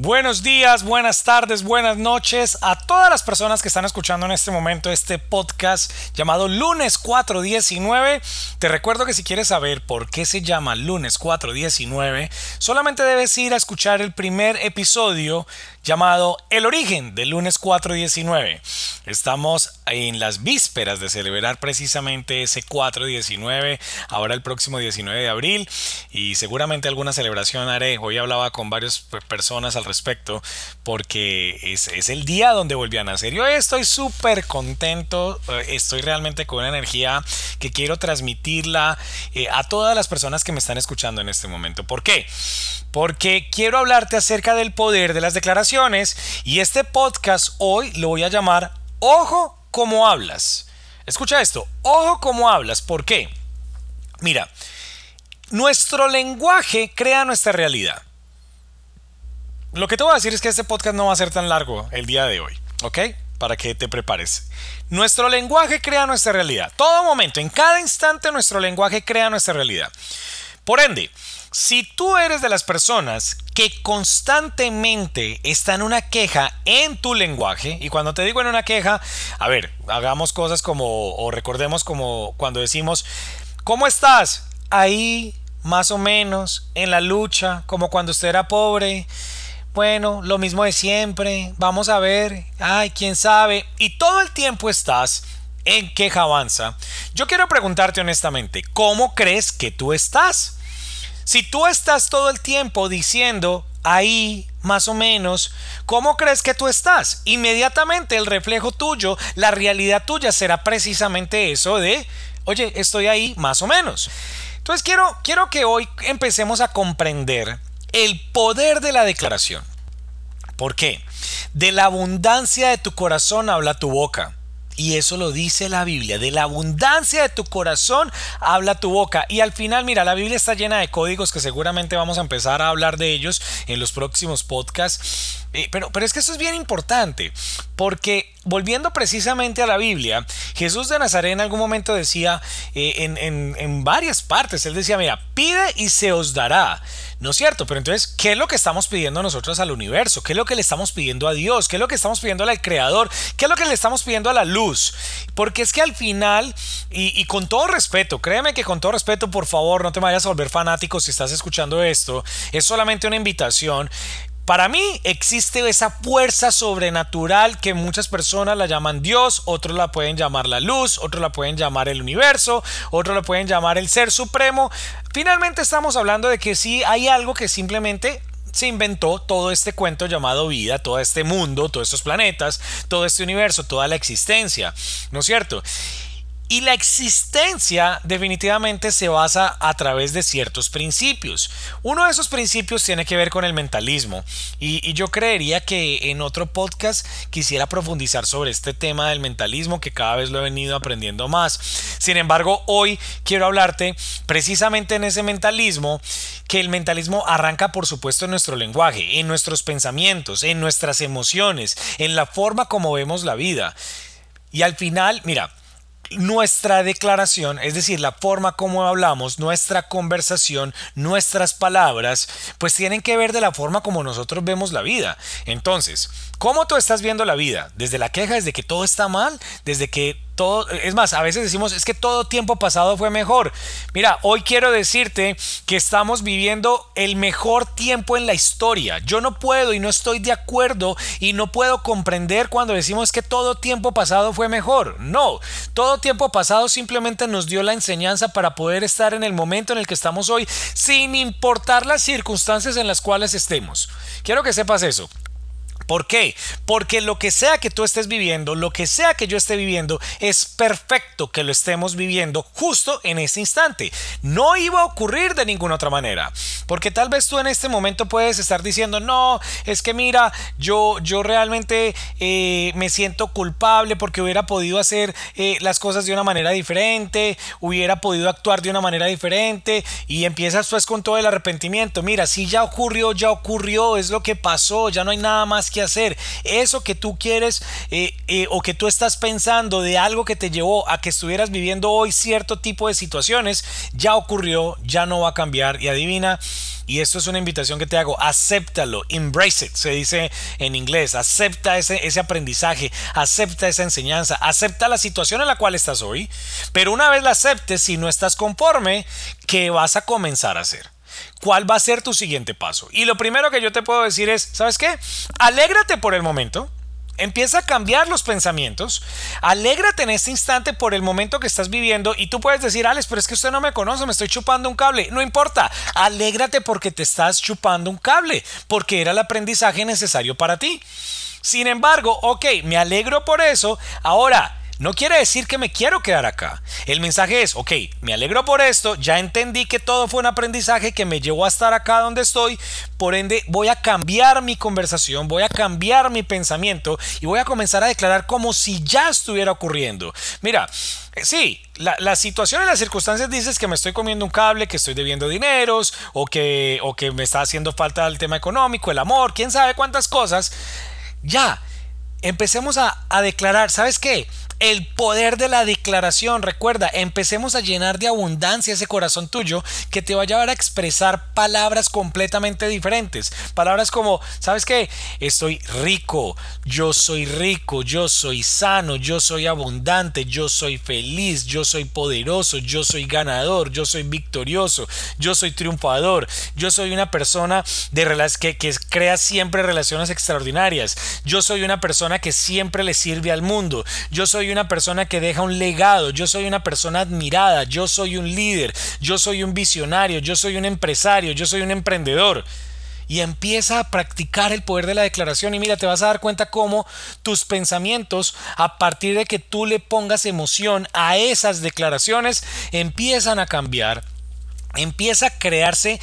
Buenos días, buenas tardes, buenas noches a todas las personas que están escuchando en este momento este podcast llamado Lunes 419. Te recuerdo que si quieres saber por qué se llama Lunes 419, solamente debes ir a escuchar el primer episodio llamado El origen del lunes 419. Estamos en las vísperas de celebrar precisamente ese 419, ahora el próximo 19 de abril y seguramente alguna celebración haré. Hoy hablaba con varias personas al respecto porque es, es el día donde volví a nacer. Yo estoy súper contento, eh, estoy realmente con una energía que quiero transmitirla eh, a todas las personas que me están escuchando en este momento. ¿Por qué? Porque quiero hablarte acerca del poder de las declaraciones y este podcast hoy lo voy a llamar Ojo como hablas. Escucha esto, ojo como hablas. ¿Por qué? Mira, nuestro lenguaje crea nuestra realidad. Lo que te voy a decir es que este podcast no va a ser tan largo el día de hoy, ¿ok? Para que te prepares. Nuestro lenguaje crea nuestra realidad. Todo momento, en cada instante nuestro lenguaje crea nuestra realidad. Por ende, si tú eres de las personas que constantemente está en una queja en tu lenguaje, y cuando te digo en una queja, a ver, hagamos cosas como, o recordemos como cuando decimos, ¿cómo estás? Ahí, más o menos, en la lucha, como cuando usted era pobre. Bueno, lo mismo de siempre, vamos a ver, ay, quién sabe, y todo el tiempo estás en queja avanza. Yo quiero preguntarte honestamente, ¿cómo crees que tú estás? Si tú estás todo el tiempo diciendo ahí más o menos, ¿cómo crees que tú estás? Inmediatamente el reflejo tuyo, la realidad tuya será precisamente eso de, oye, estoy ahí más o menos. Entonces quiero, quiero que hoy empecemos a comprender el poder de la declaración. ¿Por qué? De la abundancia de tu corazón habla tu boca. Y eso lo dice la Biblia. De la abundancia de tu corazón habla tu boca. Y al final, mira, la Biblia está llena de códigos que seguramente vamos a empezar a hablar de ellos en los próximos podcasts. Eh, pero, pero es que esto es bien importante. Porque volviendo precisamente a la Biblia, Jesús de Nazaret en algún momento decía eh, en, en varias partes, él decía, mira, pide y se os dará. ¿No es cierto? Pero entonces, ¿qué es lo que estamos pidiendo nosotros al universo? ¿Qué es lo que le estamos pidiendo a Dios? ¿Qué es lo que estamos pidiendo al Creador? ¿Qué es lo que le estamos pidiendo a la luz? Porque es que al final, y, con todo respeto, créeme que con todo respeto, por favor, no te vayas a volver fanático si estás escuchando esto, es solamente una invitación. Para mí existe esa fuerza sobrenatural que muchas personas la llaman Dios, otros la pueden llamar la luz, otros la pueden llamar el universo, otros la pueden llamar el ser supremo. Finalmente estamos hablando de que sí hay algo que simplemente se inventó todo este cuento llamado vida, todo este mundo, todos estos planetas, todo este universo, toda la existencia, ¿no es cierto? Y la existencia definitivamente se basa a través de ciertos principios. Uno de esos principios tiene que ver con el mentalismo. Y, yo creería que en otro podcast quisiera profundizar sobre este tema del mentalismo que cada vez lo he venido aprendiendo más. Sin embargo, hoy quiero hablarte precisamente en ese mentalismo, que el mentalismo arranca por supuesto en nuestro lenguaje, en nuestros pensamientos, en nuestras emociones, en la forma como vemos la vida. Y al final, mira, nuestra declaración, es decir, la forma como hablamos, nuestra conversación, nuestras palabras, pues tienen que ver de la forma como nosotros vemos la vida. Entonces, ¿cómo tú estás viendo la vida? Desde la queja, desde que todo está mal, desde que es más, a veces decimos, es que todo tiempo pasado fue mejor. Mira, hoy quiero decirte que estamos viviendo el mejor tiempo en la historia. Yo no puedo y no estoy de acuerdo y no puedo comprender cuando decimos que todo tiempo pasado fue mejor. No, todo tiempo pasado simplemente nos dio la enseñanza para poder estar en el momento en el que estamos hoy, sin importar las circunstancias en las cuales estemos. Quiero que sepas eso. ¿Por qué? Porque lo que sea que tú estés viviendo, lo que sea que yo esté viviendo, es perfecto que lo estemos viviendo justo en ese instante. No iba a ocurrir de ninguna otra manera. Porque tal vez tú en este momento puedes estar diciendo, no, es que mira, yo, yo realmente eh, me siento culpable porque hubiera podido hacer eh, las cosas de una manera diferente, hubiera podido actuar de una manera diferente y empiezas pues con todo el arrepentimiento. Mira, si ya ocurrió, ya ocurrió, es lo que pasó, ya no hay nada más que hacer. Eso que tú quieres eh, o que tú estás pensando de algo que te llevó a que estuvieras viviendo hoy cierto tipo de situaciones, ya ocurrió, ya no va a cambiar y adivina. Y esto es una invitación que te hago, acéptalo, embrace it, se dice en inglés, acepta ese, ese aprendizaje, acepta esa enseñanza, acepta la situación en la cual estás hoy, pero una vez la aceptes, si no estás conforme, ¿qué vas a comenzar a hacer? ¿Cuál va a ser tu siguiente paso? Y lo primero que yo te puedo decir es, ¿sabes qué? Alégrate por el momento, Empieza a cambiar los pensamientos. Alégrate en este instante por el momento que estás viviendo y tú puedes decir, Alex, pero es que usted no me conoce, me estoy chupando un cable. No importa, alégrate porque te estás chupando un cable, porque era el aprendizaje necesario para ti. Sin embargo, ok, me alegro por eso. Ahora, no quiere decir que me quiero quedar acá. El mensaje es, ok, me alegro por esto, ya entendí que todo fue un aprendizaje que me llevó a estar acá donde estoy, por ende voy a cambiar mi conversación, voy a cambiar mi pensamiento y voy a comenzar a declarar como si ya estuviera ocurriendo. Mira, eh, Sí, la, situación y las circunstancias dices que me estoy comiendo un cable, que estoy debiendo dineros o que, o que me está haciendo falta el tema económico, el amor, quién sabe cuántas cosas. Ya, empecemos a, a declarar, ¿sabes qué? El poder de la declaración. Recuerda, empecemos a llenar de abundancia ese corazón tuyo que te va a llevar a expresar palabras completamente diferentes. Palabras como, ¿sabes qué? Estoy rico, yo soy rico, yo soy sano, yo soy abundante, yo soy feliz, yo soy poderoso, yo soy ganador, yo soy victorioso, yo soy triunfador, yo soy una persona de que, que crea siempre relaciones extraordinarias, yo soy una persona que siempre le sirve al mundo, yo soy una persona que deja un legado, yo soy una persona admirada, yo soy un líder, yo soy un visionario, yo soy un empresario, yo soy un emprendedor. Y empieza a practicar el poder de la declaración y mira, te vas a dar cuenta cómo tus pensamientos, a partir de que tú le pongas emoción a esas declaraciones, empiezan a cambiar, empieza a crearse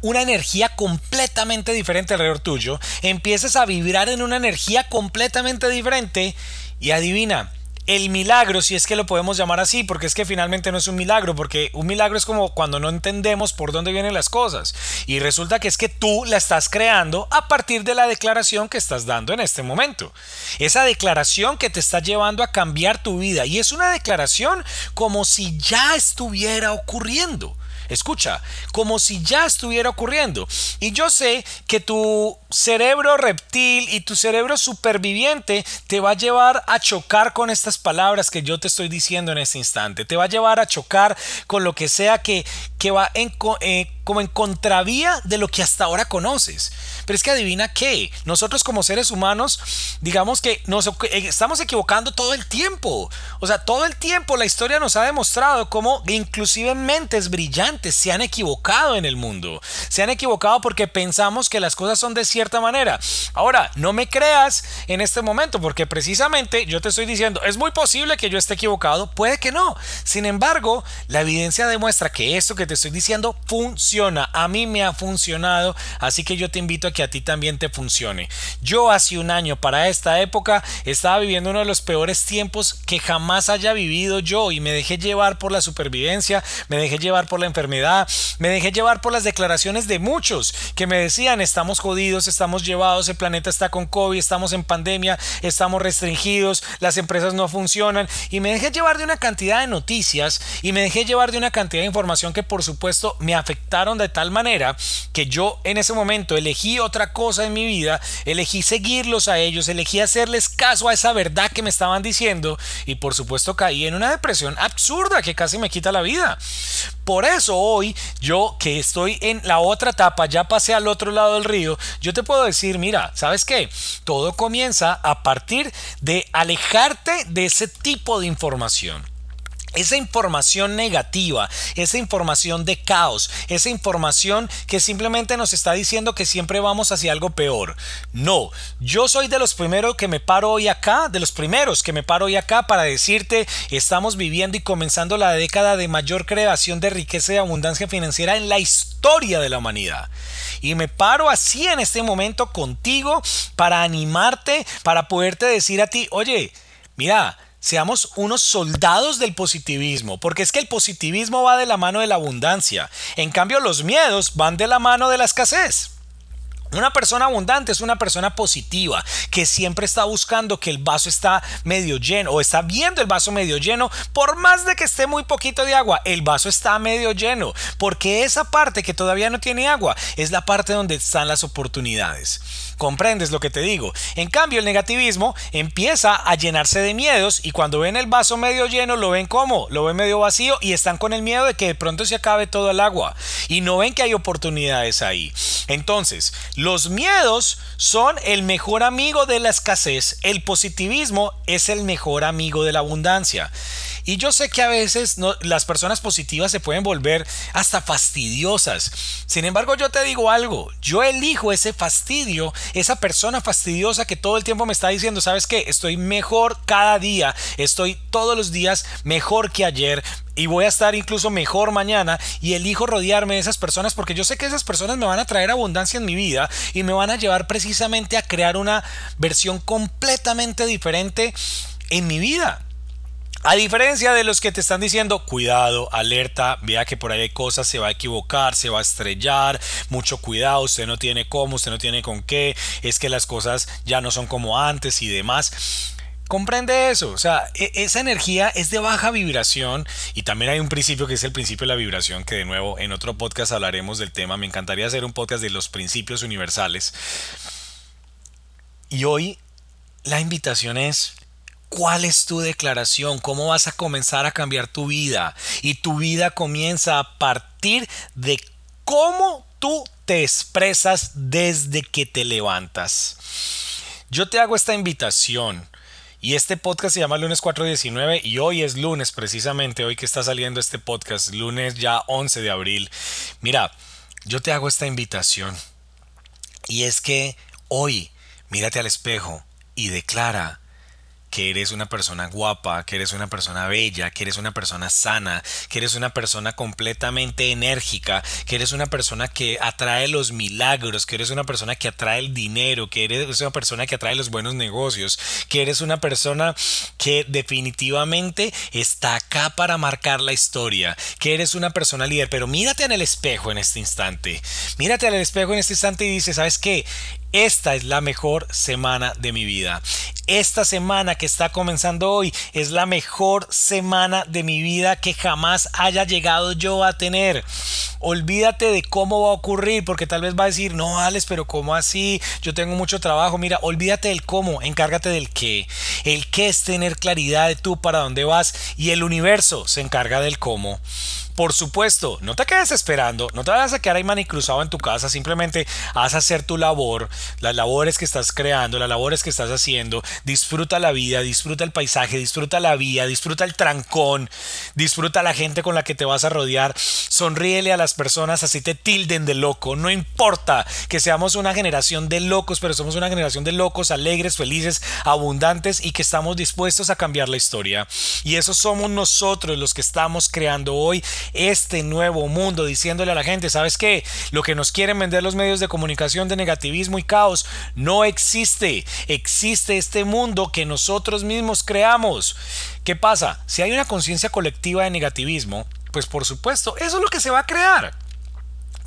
una energía completamente diferente alrededor tuyo, empiezas a vibrar en una energía completamente diferente. Y adivina, el milagro, si es que lo podemos llamar así, porque es que finalmente no es un milagro, porque un milagro es como cuando no entendemos por dónde vienen las cosas. Y resulta que es que tú la estás creando a partir de la declaración que estás dando en este momento. Esa declaración que te está llevando a cambiar tu vida. Y es una declaración como si ya estuviera ocurriendo. Escucha, como si ya estuviera ocurriendo. Y yo sé que tu cerebro reptil y tu cerebro superviviente te va a llevar a chocar con estas palabras que yo te estoy diciendo en este instante. Te va a llevar a chocar con lo que sea que, que va en, eh, como en contravía de lo que hasta ahora conoces. Pero es que adivina qué, nosotros como seres humanos, digamos que nos eh, estamos equivocando todo el tiempo. O sea, todo el tiempo la historia nos ha demostrado cómo inclusive mentes brillantes se han equivocado en el mundo. Se han equivocado porque pensamos que las cosas son de cierta manera. Ahora, no me creas en este momento porque precisamente yo te estoy diciendo, es muy posible que yo esté equivocado, puede que no. Sin embargo, la evidencia demuestra que esto que te estoy diciendo funciona. A mí me ha funcionado, así que yo te invito a que a ti también te funcione. Yo hace un año para esta época estaba viviendo uno de los peores tiempos que jamás haya vivido yo y me dejé llevar por la supervivencia, me dejé llevar por la enfermedad, me dejé llevar por las declaraciones de muchos que me decían estamos jodidos, estamos llevados, el planeta está con COVID, estamos en pandemia, estamos restringidos, las empresas no funcionan y me dejé llevar de una cantidad de noticias y me dejé llevar de una cantidad de información que por supuesto me afectaron de tal manera que yo en ese momento elegí otra cosa en mi vida, elegí seguirlos a ellos, elegí hacerles caso a esa verdad que me estaban diciendo y por supuesto caí en una depresión absurda que casi me quita la vida. Por eso hoy yo que estoy en la otra etapa, ya pasé al otro lado del río, yo te puedo decir, mira, ¿sabes qué? Todo comienza a partir de alejarte de ese tipo de información. Esa información negativa, esa información de caos, esa información que simplemente nos está diciendo que siempre vamos hacia algo peor. No, yo soy de los primeros que me paro hoy acá, de los primeros que me paro hoy acá para decirte, estamos viviendo y comenzando la década de mayor creación de riqueza y abundancia financiera en la historia de la humanidad. Y me paro así en este momento contigo para animarte, para poderte decir a ti, oye, mira, seamos unos soldados del positivismo, porque es que el positivismo va de la mano de la abundancia, en cambio los miedos van de la mano de la escasez. Una persona abundante es una persona positiva que siempre está buscando que el vaso está medio lleno o está viendo el vaso medio lleno por más de que esté muy poquito de agua, el vaso está medio lleno porque esa parte que todavía no tiene agua es la parte donde están las oportunidades. ¿Comprendes lo que te digo? En cambio, el negativismo empieza a llenarse de miedos y cuando ven el vaso medio lleno lo ven como, lo ven medio vacío y están con el miedo de que de pronto se acabe todo el agua y no ven que hay oportunidades ahí. Entonces, los miedos son el mejor amigo de la escasez, el positivismo es el mejor amigo de la abundancia. Y yo sé que a veces las personas positivas se pueden volver hasta fastidiosas. Sin embargo, yo te digo algo, yo elijo ese fastidio, esa persona fastidiosa que todo el tiempo me está diciendo, ¿sabes qué? Estoy mejor cada día, estoy todos los días mejor que ayer, y voy a estar incluso mejor mañana y elijo rodearme de esas personas porque yo sé que esas personas me van a traer abundancia en mi vida y me van a llevar precisamente a crear una versión completamente diferente en mi vida. A diferencia de los que te están diciendo, cuidado, alerta, vea que por ahí hay cosas, se va a equivocar, se va a estrellar, mucho cuidado, usted no tiene cómo, usted no tiene con qué, es que las cosas ya no son como antes y demás. Comprende eso, o sea, e, esa energía es de baja vibración y también hay un principio que es el principio de la vibración, que de nuevo en otro podcast hablaremos del tema, me encantaría hacer un podcast de los principios universales. Y hoy la invitación es ¿Cuál es tu declaración? ¿Cómo vas a comenzar a cambiar tu vida? Y tu vida comienza a partir de cómo tú te expresas desde que te levantas. Yo te hago esta invitación. Y este podcast se llama Lunes 419 y hoy es lunes precisamente, hoy que está saliendo este podcast, lunes ya 11 de abril. Mira, yo te hago esta invitación. Y es que hoy mírate al espejo y declara que eres una persona guapa, que eres una persona bella, que eres una persona sana, que eres una persona completamente enérgica, que eres una persona que atrae los milagros, que eres una persona que atrae el dinero, que eres una persona que atrae los buenos negocios, que eres una persona que definitivamente está acá para marcar la historia, que eres una persona líder, pero mírate en el espejo en este instante, mírate en el espejo en este instante y dices, ¿sabes qué? Esta es la mejor semana de mi vida. Esta semana que está comenzando hoy es la mejor semana de mi vida que jamás haya llegado yo a tener. Olvídate de cómo va a ocurrir, porque tal vez va a decir, no, Alex, pero ¿cómo así? Yo tengo mucho trabajo. Mira, olvídate del cómo, encárgate del qué. El qué es tener claridad de tú para dónde vas y el universo se encarga del cómo. Por supuesto, no te quedes esperando, no te vayas a quedar ahí cruzado en tu casa, simplemente haz hacer tu labor, las labores que estás creando, las labores que estás haciendo, disfruta la vida, disfruta el paisaje, disfruta la vía, disfruta el trancón, disfruta la gente con la que te vas a rodear, sonríele a las personas así te tilden de loco, no importa que seamos una generación de locos, pero somos una generación de locos, alegres, felices, abundantes y que estamos dispuestos a cambiar la historia. Y eso somos nosotros los que estamos creando hoy este nuevo mundo, diciéndole a la gente, ¿sabes qué? Lo que nos quieren vender los medios de comunicación de negativismo y caos no existe. Existe este mundo que nosotros mismos creamos. ¿Qué pasa? Si hay una conciencia colectiva de negativismo, pues por supuesto, eso es lo que se va a crear.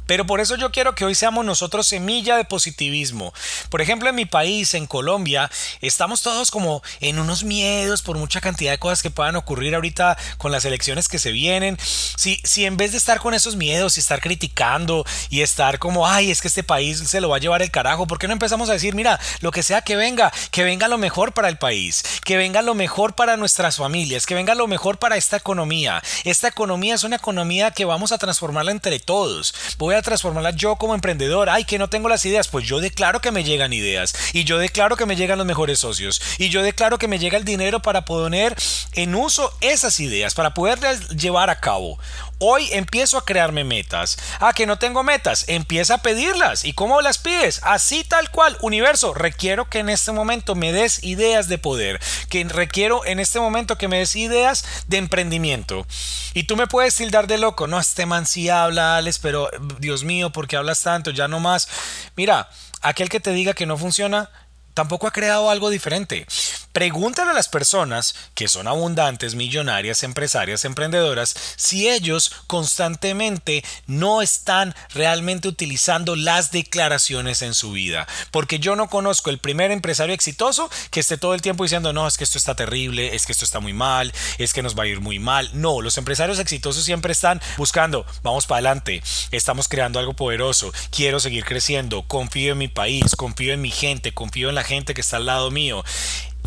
Pero por eso yo quiero que hoy seamos nosotros semilla de positivismo. Por ejemplo, en mi país, en Colombia, estamos todos como en unos miedos por mucha cantidad de cosas que puedan ocurrir ahorita con las elecciones que se vienen. Si, si en vez de estar con esos miedos y estar criticando y estar como, ay, es que este país se lo va a llevar el carajo, ¿por qué no empezamos a decir, mira, lo que sea que venga, que venga lo mejor para el país, que venga lo mejor para nuestras familias, que venga lo mejor para esta economía? Esta economía es una economía que vamos a transformarla entre todos. Voy a a transformarla yo como emprendedor. Ay, que no tengo las ideas. Pues yo declaro que me llegan ideas. Y yo declaro que me llegan los mejores socios. Y yo declaro que me llega el dinero para poner en uso esas ideas, para poderlas llevar a cabo. Hoy empiezo a crearme metas. Ah, que no tengo metas. Empieza a pedirlas. ¿Y cómo las pides? Así tal cual. Universo, requiero que en este momento me des ideas de poder. Que requiero en este momento que me des ideas de emprendimiento. Y tú me puedes tildar de loco. No, este man sí habla, Alex, pero Dios mío, ¿por qué hablas tanto? Ya no más. Mira, aquel que te diga que no funciona, tampoco ha creado algo diferente. Pregúntale a las personas que son abundantes, millonarias, empresarias, emprendedoras, si ellos constantemente no están realmente utilizando las declaraciones en su vida. Porque yo no conozco el primer empresario exitoso que esté todo el tiempo diciendo, no, es que esto está terrible, es que esto está muy mal, es que nos va a ir muy mal. No, los empresarios exitosos siempre están buscando, vamos para adelante, estamos creando algo poderoso, quiero seguir creciendo, confío en mi país, confío en mi gente, confío en la gente que está al lado mío.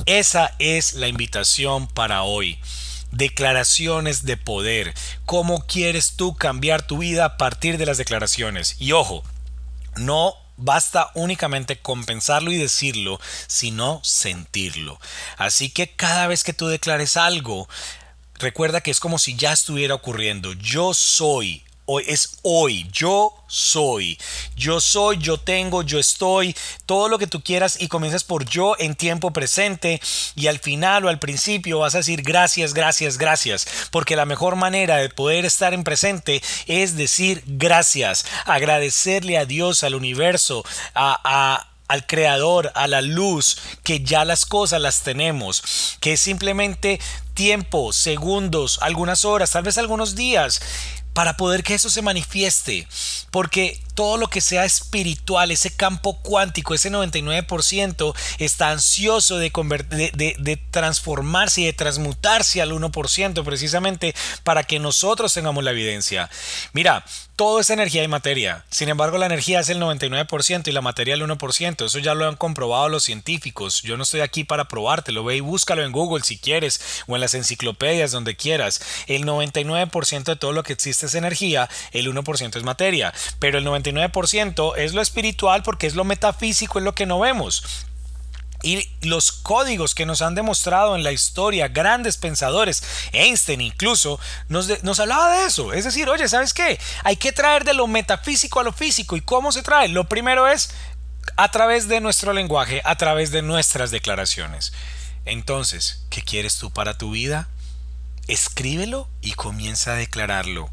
Esa es la invitación para hoy. Declaraciones de poder. ¿Cómo quieres tú cambiar tu vida a partir de las declaraciones? Y ojo, no basta únicamente compensarlo y decirlo, sino sentirlo. Así que cada vez que tú declares algo, recuerda que es como si ya estuviera ocurriendo. Yo soy Hoy es hoy, yo soy, yo soy, yo tengo, yo estoy, todo lo que tú quieras y comienzas por yo en tiempo presente y al final o al principio vas a decir gracias, gracias, gracias, porque la mejor manera de poder estar en presente es decir gracias, agradecerle a Dios, al universo, a, al creador, a la luz, que ya las cosas las tenemos, que es simplemente tiempo, segundos, algunas horas, tal vez algunos días para poder que eso se manifieste. Porque todo lo que sea espiritual, ese campo cuántico, ese 99%, está ansioso de, de, de, transformarse y de transmutarse al 1% precisamente para que nosotros tengamos la evidencia. Mira, todo es energía y materia. Sin embargo, la energía es el 99% y la materia el 1%. Eso ya lo han comprobado los científicos. Yo no estoy aquí para probártelo. Ve y búscalo en Google si quieres o en las enciclopedias donde quieras. El 99% de todo lo que existe es energía, el 1% es materia. Pero el 99% es lo espiritual porque es lo metafísico, es lo que no vemos. Y los códigos que nos han demostrado en la historia grandes pensadores, Einstein incluso, nos, nos, hablaba de eso. Es decir, oye, ¿sabes qué? Hay que traer de lo metafísico a lo físico. ¿Y cómo se trae? Lo primero es a través de nuestro lenguaje, a través de nuestras declaraciones. Entonces, ¿qué quieres tú para tu vida? Escríbelo y comienza a declararlo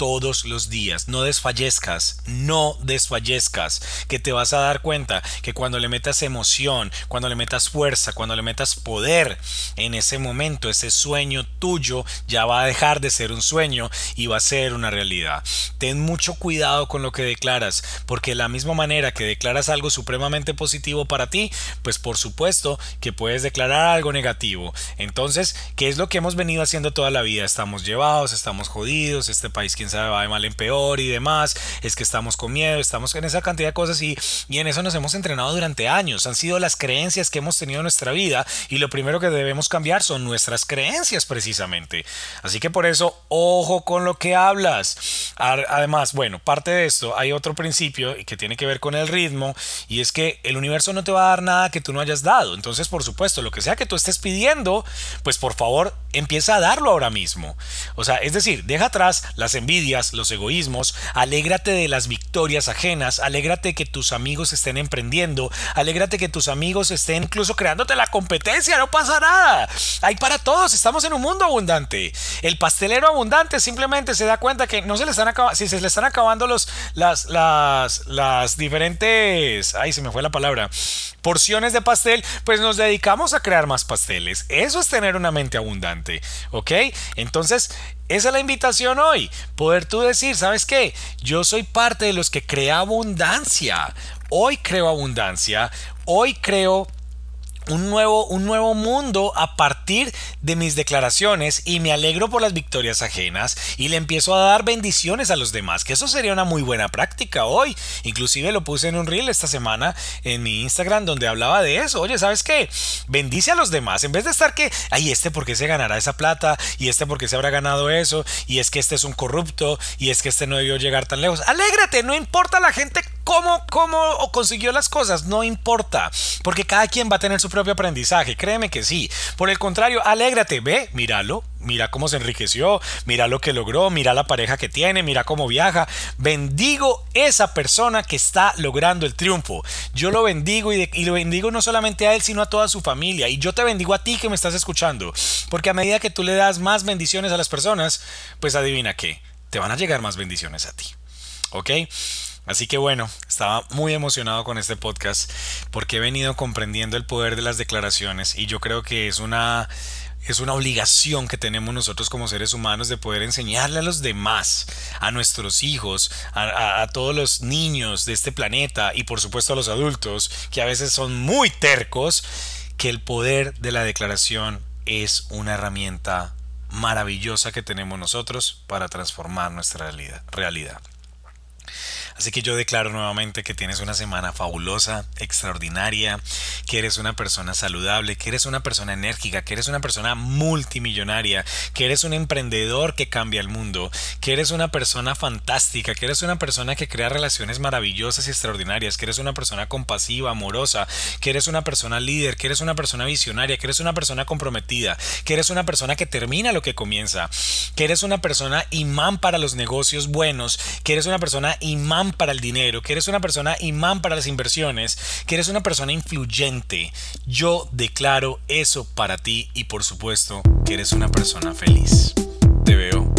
todos los días. No desfallezcas, no desfallezcas, que te vas a dar cuenta que cuando le metas emoción, cuando le metas fuerza, cuando le metas poder, en ese momento ese sueño tuyo ya va a dejar de ser un sueño y va a ser una realidad. Ten mucho cuidado con lo que declaras, porque de la misma manera que declaras algo supremamente positivo para ti, pues por supuesto que puedes declarar algo negativo. Entonces, ¿qué es lo que hemos venido haciendo toda la vida? Estamos llevados, estamos jodidos, este país quién va de mal en peor y demás, es que estamos con miedo, estamos en esa cantidad de cosas y, y en eso nos hemos entrenado durante años, han sido las creencias que hemos tenido en nuestra vida y lo primero que debemos cambiar son nuestras creencias precisamente. Así que por eso, ojo con lo que hablas. Además, bueno, parte de esto, hay otro principio que tiene que ver con el ritmo y es que el universo no te va a dar nada que tú no hayas dado. Entonces, por supuesto, lo que sea que tú estés pidiendo, pues por favor, empieza a darlo ahora mismo. O sea, es decir, deja atrás las envidias los egoísmos, alégrate de las victorias ajenas, alégrate que tus amigos estén emprendiendo, alégrate que tus amigos estén incluso creándote la competencia, no pasa nada. Hay para todos, estamos en un mundo abundante. El pastelero abundante simplemente se da cuenta que no se le están acabando, si se le están acabando los, las, las, las diferentes, ay, se me fue la palabra, porciones de pastel, pues nos dedicamos a crear más pasteles. Eso es tener una mente abundante, ¿ok? Entonces, esa es la invitación hoy. Poder tú decir, ¿sabes qué? Yo soy parte de los que crea abundancia. Hoy creo abundancia. Hoy creo un nuevo, un nuevo mundo a partir de mis declaraciones y me alegro por las victorias ajenas y le empiezo a dar bendiciones a los demás, que eso sería una muy buena práctica hoy. Inclusive lo puse en un reel esta semana en mi Instagram donde hablaba de eso. Oye, ¿sabes qué? Bendice a los demás. En vez de estar que, ay, este porque se ganará esa plata y este porque se habrá ganado eso y es que este es un corrupto y es que este no debió llegar tan lejos. Alégrate, no importa la gente cómo, cómo consiguió las cosas, no importa, porque cada quien va a tener su propio aprendizaje, créeme que sí. Por el contrario, alégrate, ve, míralo, mira cómo se enriqueció, mira lo que logró, mira la pareja que tiene, mira cómo viaja. Bendigo esa persona que está logrando el triunfo. Yo lo bendigo y, y, lo bendigo no solamente a él, sino a toda su familia. Y yo te bendigo a ti que me estás escuchando, porque a medida que tú le das más bendiciones a las personas, pues adivina qué, te van a llegar más bendiciones a ti. ¿Ok? Así que bueno, estaba muy emocionado con este podcast porque he venido comprendiendo el poder de las declaraciones y yo creo que es una es una obligación que tenemos nosotros como seres humanos de poder enseñarle a los demás, a nuestros hijos, a, a, todos los niños de este planeta y por supuesto a los adultos, que a veces son muy tercos, que el poder de la declaración es una herramienta maravillosa que tenemos nosotros para transformar nuestra realidad. Así que yo declaro nuevamente que tienes una semana fabulosa, extraordinaria, que eres una persona saludable, que eres una persona enérgica, que eres una persona multimillonaria, que eres un emprendedor que cambia el mundo, que eres una persona fantástica, que eres una persona que crea relaciones maravillosas y extraordinarias, que eres una persona compasiva, amorosa, que eres una persona líder, que eres una persona visionaria, que eres una persona comprometida, que eres una persona que termina lo que comienza, que eres una persona imán para los negocios buenos, que eres una persona imán para el dinero, que eres una persona imán para las inversiones, que eres una persona influyente. Yo declaro eso para ti y por supuesto que eres una persona feliz. Te veo